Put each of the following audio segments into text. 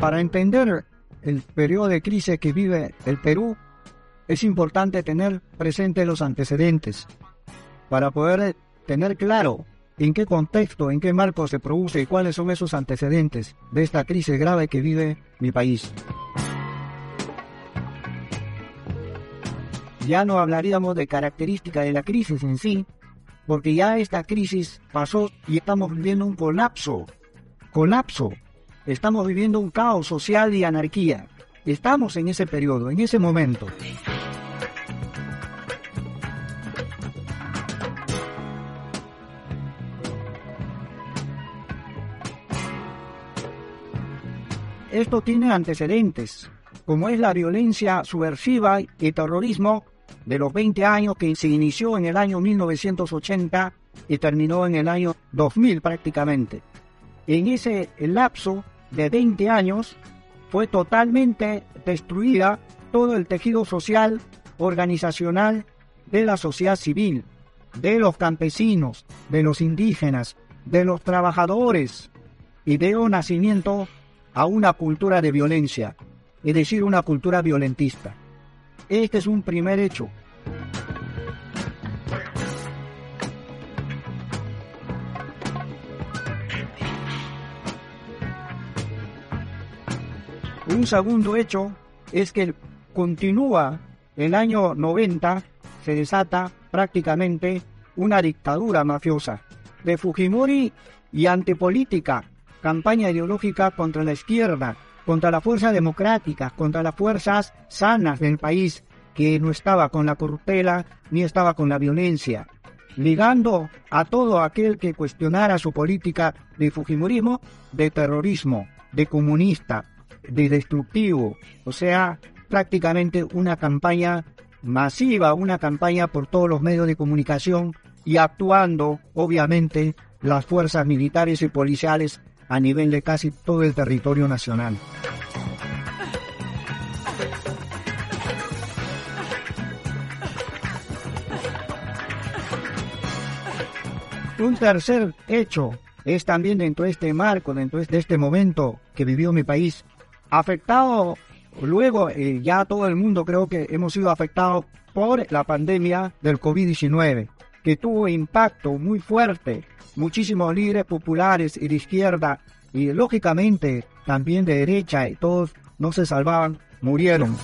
Para entender el periodo de crisis que vive el Perú, es importante tener presente los antecedentes para poder tener claro en qué contexto, en qué marco se produce y cuáles son esos antecedentes de esta crisis grave que vive mi país. Ya no hablaríamos de características de la crisis en sí, porque ya esta crisis pasó y estamos viviendo un colapso, colapso. Estamos viviendo un caos social y anarquía. Estamos en ese periodo, en ese momento. Esto tiene antecedentes, como es la violencia subversiva y terrorismo de los 20 años que se inició en el año 1980 y terminó en el año 2000 prácticamente. En ese lapso de 20 años fue totalmente destruida todo el tejido social, organizacional de la sociedad civil, de los campesinos, de los indígenas, de los trabajadores, y dio nacimiento a una cultura de violencia, es decir, una cultura violentista. Este es un primer hecho. Un segundo hecho es que continúa el año 90, se desata prácticamente una dictadura mafiosa. De Fujimori y antipolítica campaña ideológica contra la izquierda, contra la fuerza democrática, contra las fuerzas sanas del país, que no estaba con la corruptela ni estaba con la violencia, ligando a todo aquel que cuestionara su política de Fujimorismo, de terrorismo, de comunista, de destructivo, o sea, prácticamente una campaña masiva, una campaña por todos los medios de comunicación y actuando, obviamente, las fuerzas militares y policiales a nivel de casi todo el territorio nacional. Un tercer hecho es también dentro de este marco, dentro de este momento que vivió mi país, afectado luego, eh, ya todo el mundo creo que hemos sido afectados por la pandemia del COVID-19, que tuvo impacto muy fuerte muchísimos líderes populares y de izquierda y lógicamente también de derecha y todos no se salvaban, murieron.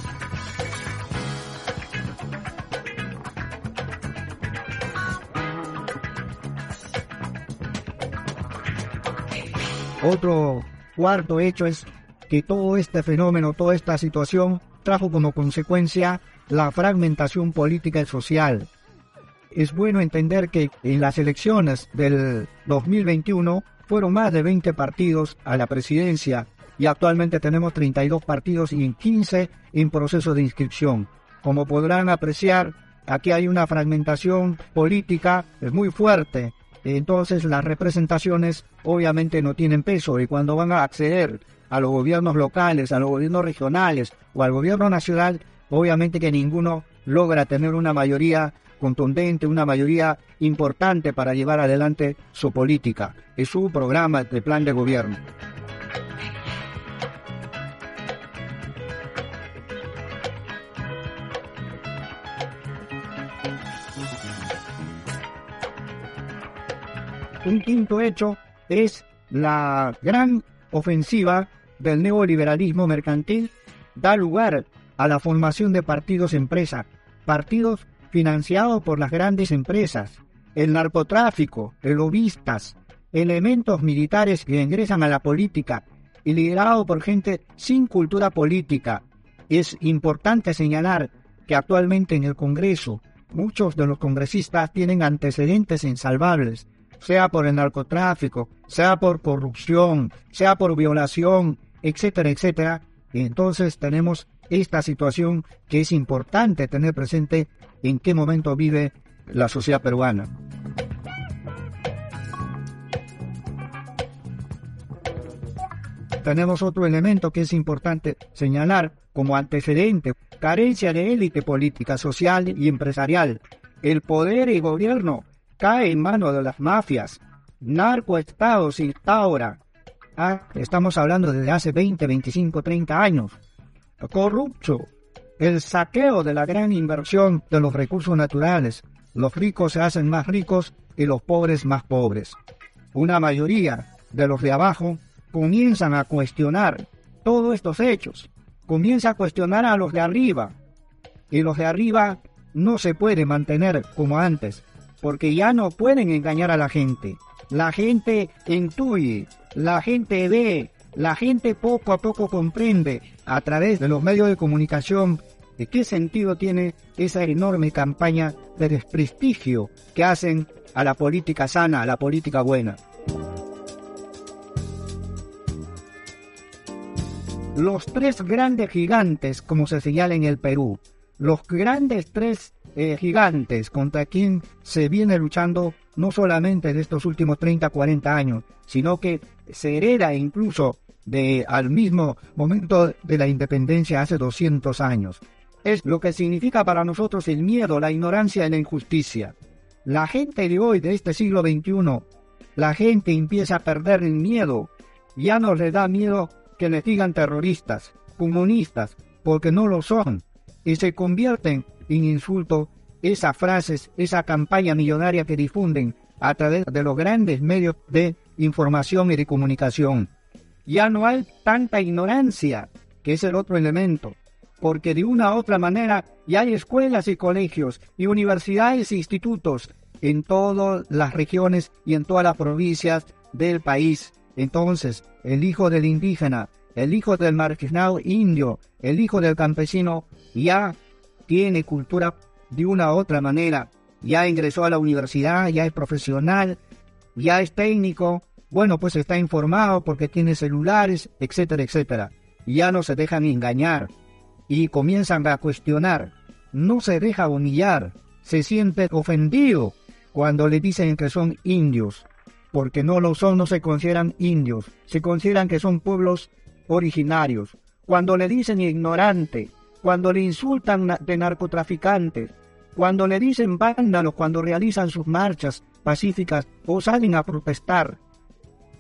Otro cuarto hecho es que todo este fenómeno, toda esta situación trajo como consecuencia la fragmentación política y social, es bueno entender que en las elecciones del 2021 fueron más de 20 partidos a la presidencia y actualmente tenemos 32 partidos y 15 en proceso de inscripción. Como podrán apreciar, aquí hay una fragmentación política muy fuerte. Entonces las representaciones obviamente no tienen peso y cuando van a acceder a los gobiernos locales, a los gobiernos regionales o al gobierno nacional, obviamente que ninguno logra tener una mayoría contundente, una mayoría importante para llevar adelante su política y su programa de plan de gobierno. Un quinto hecho es la gran ofensiva del neoliberalismo mercantil da lugar a la formación de partidos empresa, partidos financiado por las grandes empresas, el narcotráfico, lobistas, elementos militares que ingresan a la política y liderado por gente sin cultura política. Es importante señalar que actualmente en el Congreso muchos de los congresistas tienen antecedentes insalvables, sea por el narcotráfico, sea por corrupción, sea por violación, etcétera, etcétera. Entonces tenemos esta situación que es importante tener presente en qué momento vive la sociedad peruana. Tenemos otro elemento que es importante señalar como antecedente, carencia de élite política, social y empresarial. El poder y gobierno cae en manos de las mafias. Narcoestado se instaura. Ah, estamos hablando desde hace 20, 25, 30 años. Corrupto. El saqueo de la gran inversión de los recursos naturales. Los ricos se hacen más ricos y los pobres más pobres. Una mayoría de los de abajo comienzan a cuestionar todos estos hechos. Comienza a cuestionar a los de arriba. Y los de arriba no se puede mantener como antes, porque ya no pueden engañar a la gente. La gente intuye, la gente ve, la gente poco a poco comprende a través de los medios de comunicación de qué sentido tiene esa enorme campaña de desprestigio que hacen a la política sana, a la política buena. Los tres grandes gigantes, como se señala en el Perú, los grandes tres eh, gigantes contra quien se viene luchando no solamente en estos últimos 30, 40 años, sino que se hereda incluso de al mismo momento de la independencia hace 200 años. Es lo que significa para nosotros el miedo, la ignorancia y la injusticia. La gente de hoy, de este siglo XXI, la gente empieza a perder el miedo. Ya no le da miedo que les digan terroristas, comunistas, porque no lo son, y se convierten en insulto esas frases, esa campaña millonaria que difunden a través de los grandes medios de información y de comunicación. Ya no hay tanta ignorancia, que es el otro elemento, porque de una u otra manera ya hay escuelas y colegios y universidades e institutos en todas las regiones y en todas las provincias del país. Entonces, el hijo del indígena, el hijo del marginado indio, el hijo del campesino, ya tiene cultura de una u otra manera. Ya ingresó a la universidad, ya es profesional, ya es técnico, bueno, pues está informado porque tiene celulares, etcétera, etcétera. Ya no se dejan engañar y comienzan a cuestionar. No se deja humillar, se siente ofendido cuando le dicen que son indios, porque no lo son, no se consideran indios, se consideran que son pueblos originarios. Cuando le dicen ignorante, cuando le insultan de narcotraficantes, cuando le dicen vándalos cuando realizan sus marchas pacíficas o salen a protestar.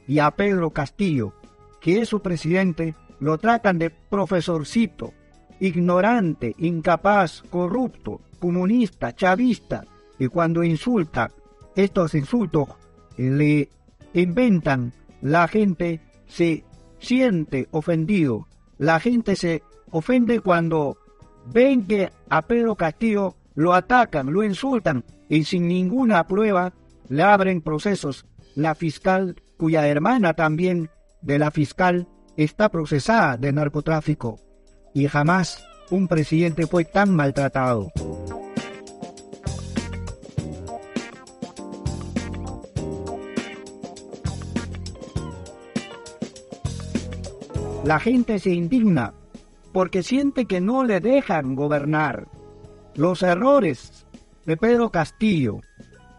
Y a Pedro Castillo, que es su presidente, lo tratan de profesorcito, ignorante, incapaz, corrupto, comunista, chavista. Y cuando insulta, estos insultos le inventan, la gente se siente ofendido. La gente se ofende cuando ven que a Pedro Castillo lo atacan, lo insultan y sin ninguna prueba le abren procesos. La fiscal, cuya hermana también de la fiscal, está procesada de narcotráfico y jamás un presidente fue tan maltratado. La gente se indigna porque siente que no le dejan gobernar. Los errores de Pedro Castillo,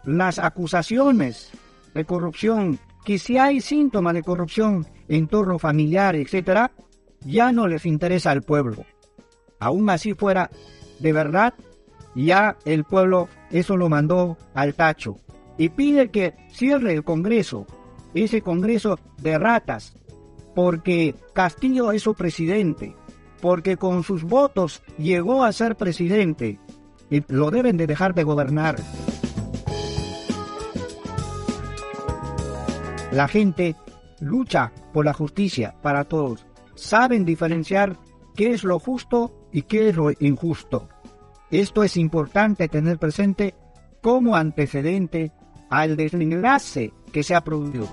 las acusaciones de corrupción, que si hay síntomas de corrupción en torno familiar, etc., ya no les interesa al pueblo. Aún así fuera de verdad, ya el pueblo eso lo mandó al tacho y pide que cierre el Congreso, ese Congreso de ratas, porque Castillo es su presidente porque con sus votos llegó a ser presidente y lo deben de dejar de gobernar. La gente lucha por la justicia para todos. Saben diferenciar qué es lo justo y qué es lo injusto. Esto es importante tener presente como antecedente al desenlace que se ha producido.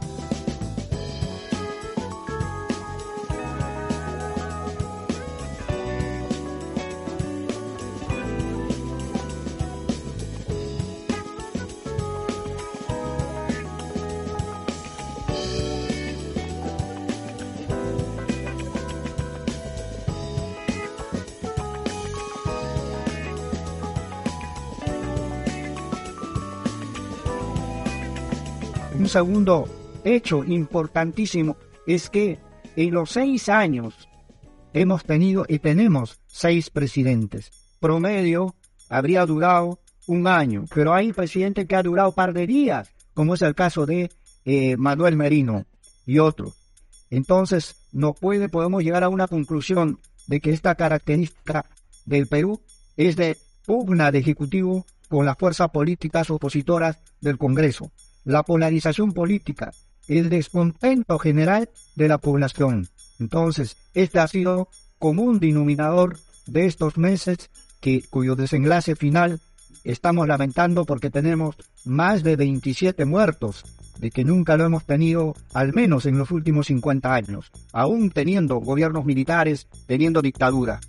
Segundo hecho importantísimo es que en los seis años hemos tenido y tenemos seis presidentes. Promedio habría durado un año, pero hay presidentes que ha durado un par de días, como es el caso de eh, Manuel Merino y otros. Entonces, no puede, podemos llegar a una conclusión de que esta característica del Perú es de pugna de Ejecutivo con las fuerzas políticas opositoras del Congreso. La polarización política, el descontento general de la población. Entonces, este ha sido como un denominador de estos meses que, cuyo desenlace final estamos lamentando porque tenemos más de 27 muertos, de que nunca lo hemos tenido, al menos en los últimos 50 años, aún teniendo gobiernos militares, teniendo dictadura.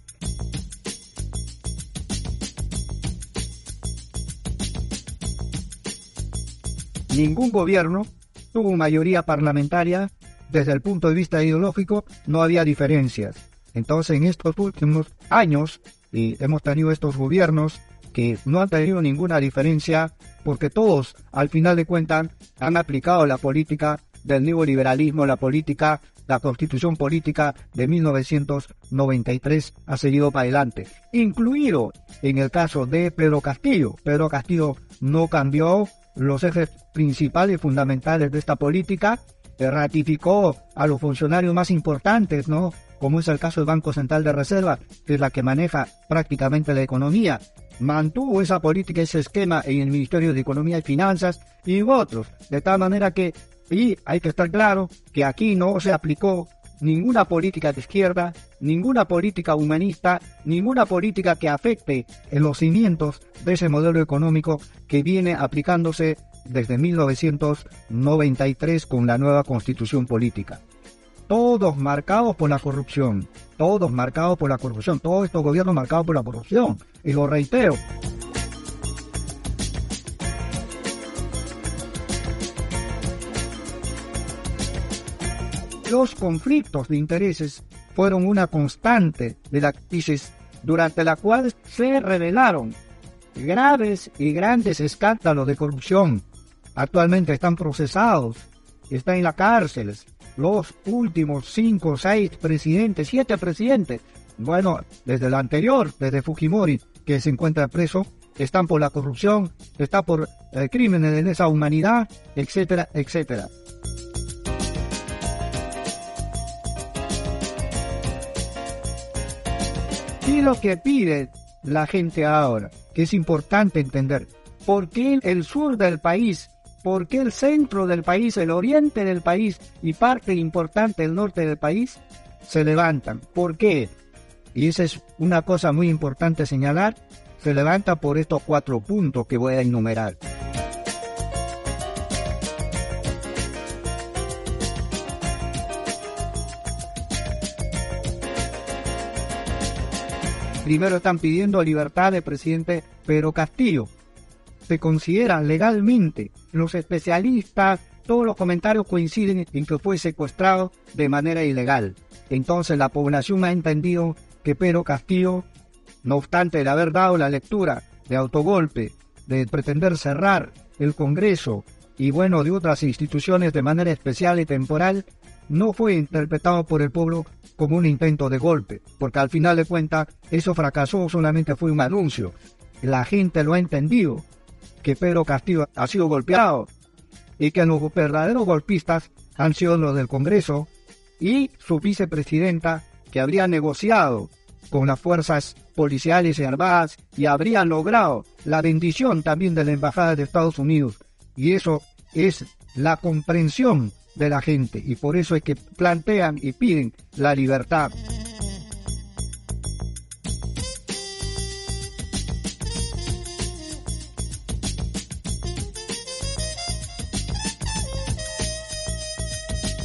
Ningún gobierno tuvo mayoría parlamentaria, desde el punto de vista ideológico no había diferencias. Entonces en estos últimos años y hemos tenido estos gobiernos que no han tenido ninguna diferencia porque todos, al final de cuentas, han aplicado la política del neoliberalismo, la política, la constitución política de 1993 ha seguido para adelante, incluido en el caso de Pedro Castillo. Pedro Castillo no cambió los ejes principales y fundamentales de esta política, ratificó a los funcionarios más importantes, ¿no? Como es el caso del Banco Central de Reserva, que es la que maneja prácticamente la economía, mantuvo esa política, ese esquema en el Ministerio de Economía y Finanzas y otros. De tal manera que, y hay que estar claro que aquí no se aplicó ninguna política de izquierda, ninguna política humanista, ninguna política que afecte en los cimientos de ese modelo económico que viene aplicándose desde 1993 con la nueva constitución política todos marcados por la corrupción, todos marcados por la corrupción, todos estos gobiernos marcados por la corrupción, y lo reitero. Los conflictos de intereses fueron una constante de la crisis durante la cual se revelaron graves y grandes escándalos de corrupción. Actualmente están procesados, están en las cárceles, los últimos cinco, seis presidentes, siete presidentes, bueno, desde el anterior, desde Fujimori, que se encuentra preso, están por la corrupción, está por eh, crímenes de lesa humanidad, etcétera, etcétera. Y lo que pide la gente ahora, que es importante entender, ¿por qué el sur del país ¿Por qué el centro del país, el oriente del país y parte importante del norte del país se levantan? ¿Por qué? Y esa es una cosa muy importante señalar, se levanta por estos cuatro puntos que voy a enumerar. Primero están pidiendo libertad del presidente Pedro Castillo, se considera legalmente. Los especialistas, todos los comentarios coinciden en que fue secuestrado de manera ilegal. Entonces la población ha entendido que Pedro Castillo, no obstante de haber dado la lectura de autogolpe, de pretender cerrar el Congreso y bueno, de otras instituciones de manera especial y temporal, no fue interpretado por el pueblo como un intento de golpe, porque al final de cuentas eso fracasó, solamente fue un anuncio. La gente lo ha entendido que Pedro Castillo ha sido golpeado y que los verdaderos golpistas han sido los del Congreso y su vicepresidenta que habría negociado con las fuerzas policiales y armadas y habría logrado la bendición también de la Embajada de Estados Unidos. Y eso es la comprensión de la gente y por eso es que plantean y piden la libertad.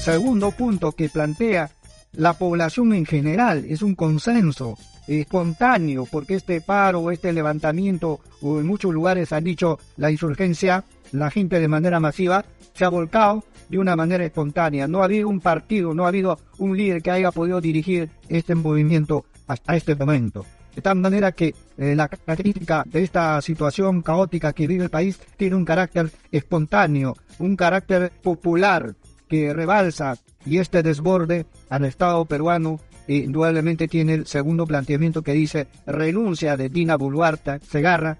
Segundo punto que plantea la población en general, es un consenso espontáneo, porque este paro, este levantamiento, o en muchos lugares han dicho la insurgencia, la gente de manera masiva se ha volcado de una manera espontánea. No ha habido un partido, no ha habido un líder que haya podido dirigir este movimiento hasta este momento. De tal manera que eh, la crítica de esta situación caótica que vive el país tiene un carácter espontáneo, un carácter popular, que rebalsa y este desborde al Estado peruano indudablemente tiene el segundo planteamiento que dice renuncia de Dina Boluarte Segarra.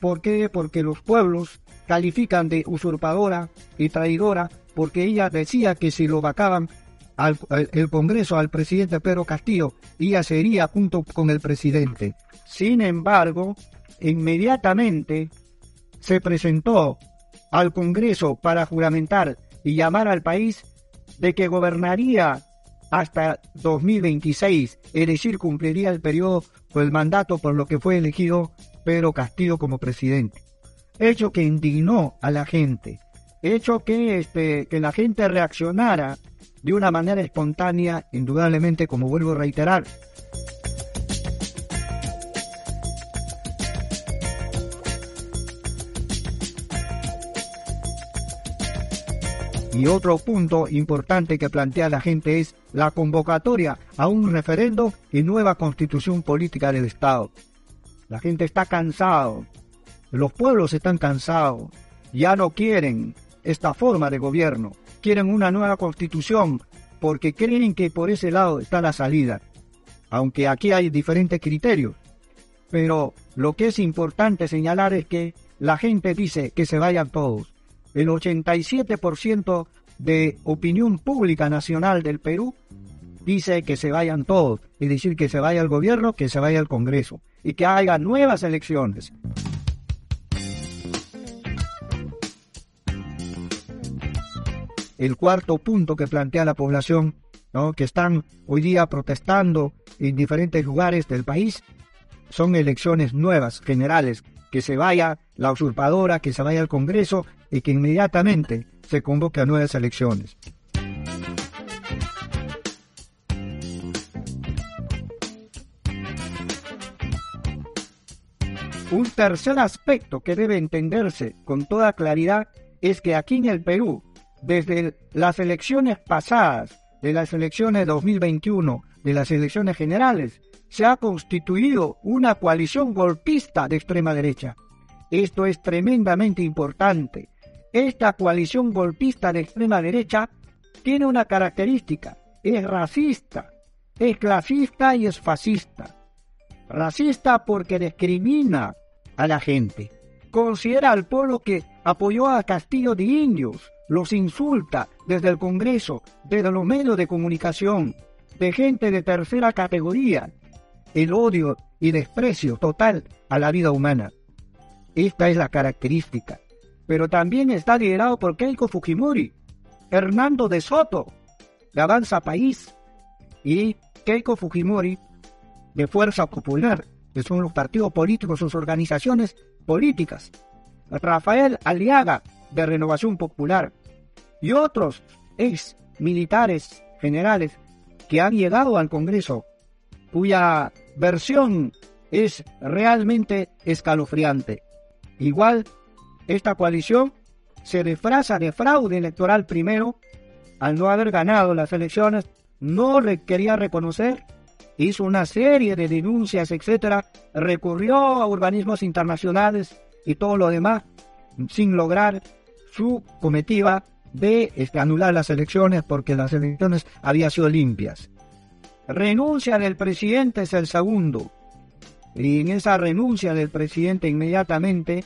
¿Por qué? Porque los pueblos califican de usurpadora y traidora porque ella decía que si lo vacaban al, el Congreso al presidente Pedro Castillo ya sería junto con el presidente. Sin embargo, inmediatamente se presentó al Congreso para juramentar y llamar al país de que gobernaría hasta 2026, es decir, cumpliría el periodo o el mandato por lo que fue elegido Pedro Castillo como presidente. Hecho que indignó a la gente, hecho que, este, que la gente reaccionara de una manera espontánea, indudablemente, como vuelvo a reiterar, Y otro punto importante que plantea la gente es la convocatoria a un referendo y nueva constitución política del Estado. La gente está cansado, los pueblos están cansados, ya no quieren esta forma de gobierno, quieren una nueva constitución porque creen que por ese lado está la salida, aunque aquí hay diferentes criterios. Pero lo que es importante señalar es que la gente dice que se vayan todos. El 87% de opinión pública nacional del Perú dice que se vayan todos, es decir, que se vaya el gobierno, que se vaya el Congreso. Y que haya nuevas elecciones. El cuarto punto que plantea la población, que están hoy día protestando en diferentes lugares del país, son elecciones nuevas, generales, que se vaya la usurpadora, que se vaya al Congreso y que inmediatamente se convoque a nuevas elecciones. Un tercer aspecto que debe entenderse con toda claridad es que aquí en el Perú, desde las elecciones pasadas, de las elecciones 2021, de las elecciones generales, se ha constituido una coalición golpista de extrema derecha. Esto es tremendamente importante esta coalición golpista de extrema derecha tiene una característica, es racista, es clasista y es fascista. Racista porque discrimina a la gente. Considera al pueblo que apoyó a Castillo de Indios, los insulta desde el Congreso, desde los medios de comunicación, de gente de tercera categoría, el odio y desprecio total a la vida humana. Esta es la característica. Pero también está liderado por Keiko Fujimori, Hernando de Soto, de Avanza País, y Keiko Fujimori, de Fuerza Popular, que son los partidos políticos, sus organizaciones políticas, Rafael Aliaga, de Renovación Popular, y otros ex militares generales que han llegado al Congreso, cuya versión es realmente escalofriante. Igual esta coalición se disfraza de fraude electoral primero, al no haber ganado las elecciones, no quería reconocer, hizo una serie de denuncias, etcétera, recurrió a organismos internacionales y todo lo demás, sin lograr su comitiva de este, anular las elecciones porque las elecciones habían sido limpias. Renuncia del presidente es el segundo. Y en esa renuncia del presidente inmediatamente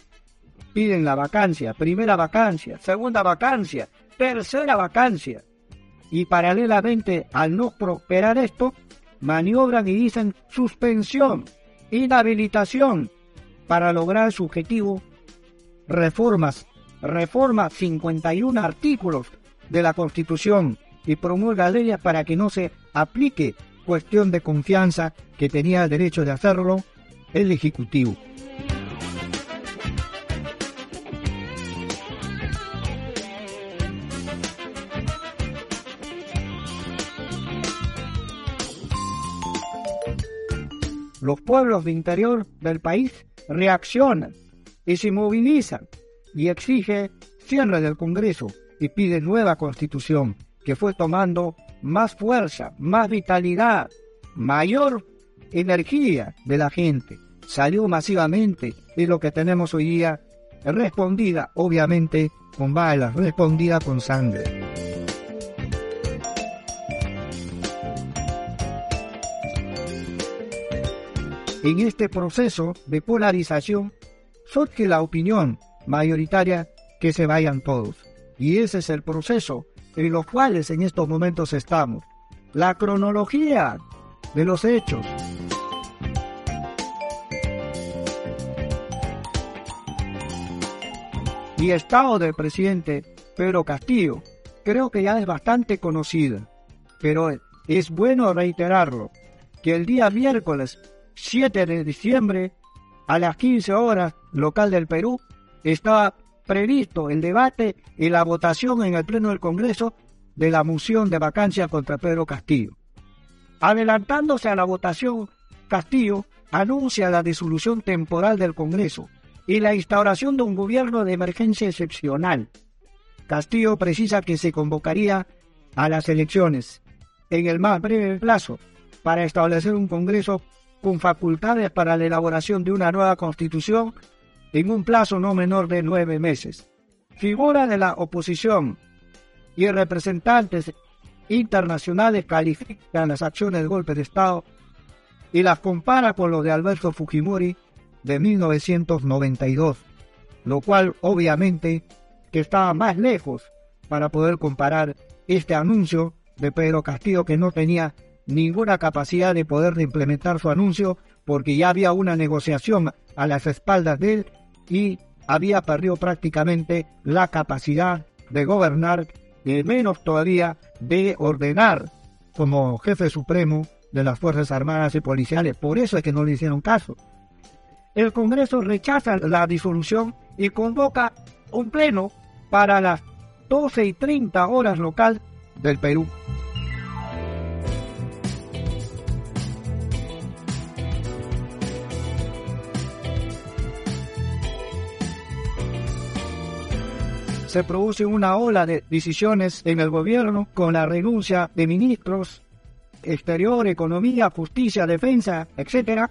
piden la vacancia, primera vacancia, segunda vacancia, tercera vacancia. Y paralelamente al no prosperar esto, maniobran y dicen suspensión, inhabilitación para lograr su objetivo, reformas, reforma 51 artículos de la Constitución y promulga leyes para que no se aplique cuestión de confianza que tenía el derecho de hacerlo el Ejecutivo. los pueblos de interior del país reaccionan y se movilizan y exige cierre del Congreso y pide nueva constitución que fue tomando más fuerza, más vitalidad, mayor energía de la gente. Salió masivamente y lo que tenemos hoy día respondida, obviamente, con balas, respondida con sangre. En este proceso de polarización surge la opinión mayoritaria que se vayan todos. Y ese es el proceso en los cuales en estos momentos estamos. La cronología de los hechos. Y estado del presidente Pedro Castillo creo que ya es bastante conocida, pero es bueno reiterarlo, que el día miércoles 7 de diciembre a las 15 horas local del Perú estaba previsto el debate y la votación en el Pleno del Congreso de la moción de vacancia contra Pedro Castillo. Adelantándose a la votación, Castillo anuncia la disolución temporal del Congreso y la instauración de un gobierno de emergencia excepcional. Castillo precisa que se convocaría a las elecciones en el más breve plazo para establecer un Congreso con facultades para la elaboración de una nueva constitución en un plazo no menor de nueve meses. Figura de la oposición y representantes internacionales califican las acciones de golpe de Estado y las compara con los de Alberto Fujimori de 1992, lo cual obviamente que estaba más lejos para poder comparar este anuncio de Pedro Castillo que no tenía ninguna capacidad de poder implementar su anuncio porque ya había una negociación a las espaldas de él y había perdido prácticamente la capacidad de gobernar y menos todavía de ordenar como jefe supremo de las Fuerzas Armadas y Policiales. Por eso es que no le hicieron caso. El Congreso rechaza la disolución y convoca un pleno para las 12 y 30 horas local del Perú. Se produce una ola de decisiones en el gobierno con la renuncia de ministros, exterior, economía, justicia, defensa, etcétera.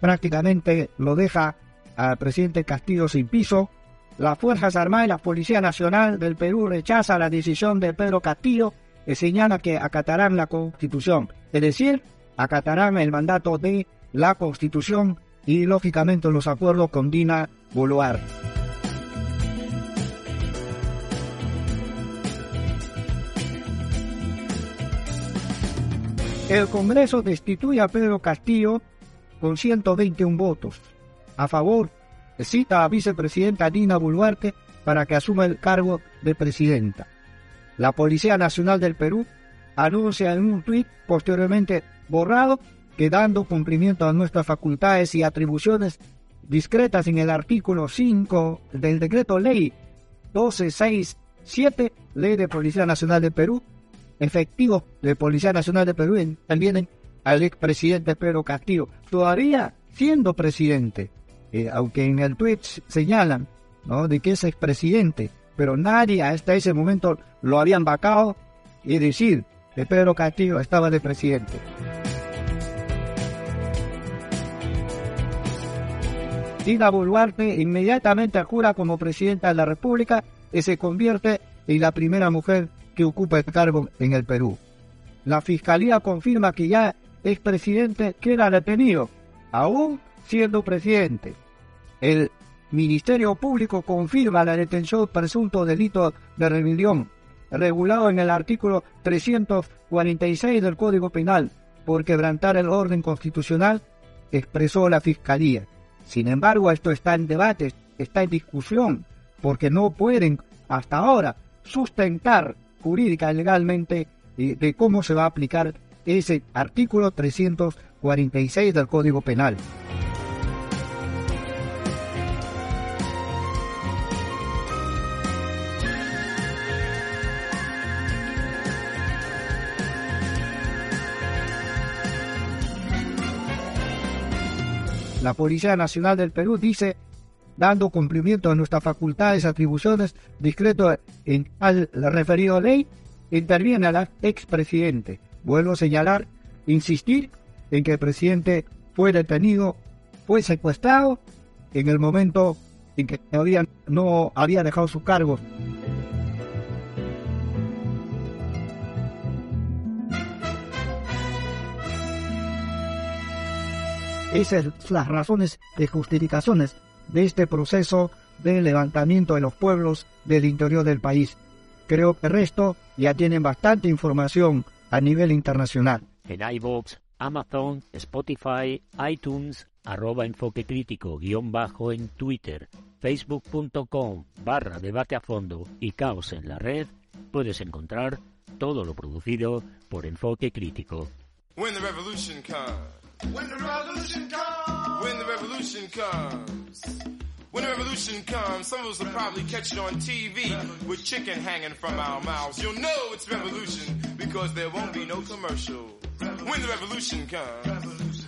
Prácticamente lo deja al presidente Castillo sin piso. Las Fuerzas Armadas y la Policía Nacional del Perú rechaza la decisión de Pedro Castillo y señala que acatarán la Constitución, es decir, acatarán el mandato de la Constitución y lógicamente los acuerdos con Dina Boluarte. El Congreso destituye a Pedro Castillo con 121 votos. A favor, cita a vicepresidenta Dina Boluarte para que asuma el cargo de presidenta. La Policía Nacional del Perú anuncia en un tuit posteriormente borrado que dando cumplimiento a nuestras facultades y atribuciones discretas en el artículo 5 del decreto ley 1267, Ley de Policía Nacional del Perú, efectivos de Policía Nacional de Perú también al expresidente Pedro Castillo, todavía siendo presidente, eh, aunque en el tweet señalan ¿no? de que es expresidente, pero nadie hasta ese momento lo habían vacado y decir que Pedro Castillo estaba de presidente. Dina Boluarte inmediatamente jura como presidenta de la República y se convierte en la primera mujer que ocupa el cargo en el Perú. La fiscalía confirma que ya es presidente queda detenido, aún siendo presidente. El Ministerio Público confirma la detención presunto delito de rebelión, regulado en el artículo 346 del Código Penal, por quebrantar el orden constitucional, expresó la Fiscalía. Sin embargo, esto está en debate, está en discusión, porque no pueden hasta ahora sustentar jurídica legalmente de cómo se va a aplicar ese artículo 346 del Código Penal. La Policía Nacional del Perú dice dando cumplimiento a nuestras facultades, atribuciones, discreto en al referido ley, interviene al expresidente. Vuelvo a señalar, insistir en que el presidente fue detenido, fue secuestrado en el momento en que todavía no había dejado su cargo. Esas son las razones de justificaciones de este proceso de levantamiento de los pueblos del interior del país. Creo que el resto ya tienen bastante información a nivel internacional. En iVoox, Amazon, Spotify, iTunes, arroba enfoque crítico, guion bajo en Twitter, facebook.com barra debate a fondo y caos en la red, puedes encontrar todo lo producido por Enfoque Crítico. When the revolution comes. When the revolution comes. When the revolution comes. When the revolution comes, some of us will probably catch it on TV with chicken hanging from our mouths. You'll know it's revolution because there won't be no commercial. When the revolution comes.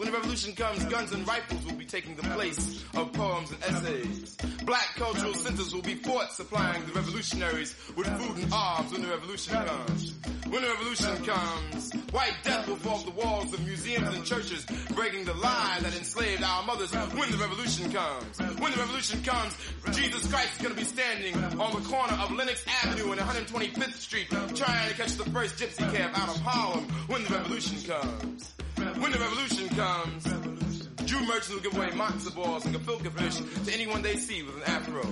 when the revolution comes, guns and rifles will be taking the place of poems and essays. Black cultural centers will be fought supplying the revolutionaries with food and arms when the revolution comes. When the revolution comes, white death will fall the walls of museums and churches, breaking the lie that enslaved our mothers when the revolution comes. When the revolution comes, Jesus Christ is going to be standing on the corner of Lenox Avenue and 125th Street, trying to catch the first gypsy cab out of Harlem when the revolution comes. When the revolution comes, Jew merchants will give away matzo balls and gefilte fish to anyone they see with an afro.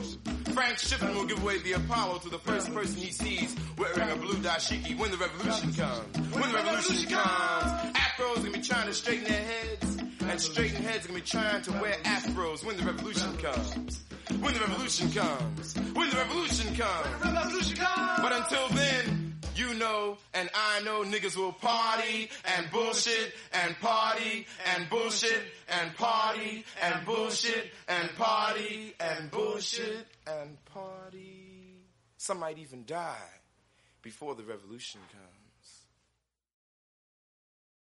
Frank Shippen will give away the Apollo to the first person he sees wearing a blue dashiki when the revolution comes. When the revolution comes, afros gonna be trying to straighten their heads, and straighten heads are gonna be trying to wear afros when the revolution comes. When the revolution comes. When the revolution comes. When the revolution comes. But until then, you know and I know niggas will party and bullshit and party and bullshit and party and bullshit and party and bullshit and party. Some might even die before the revolution comes.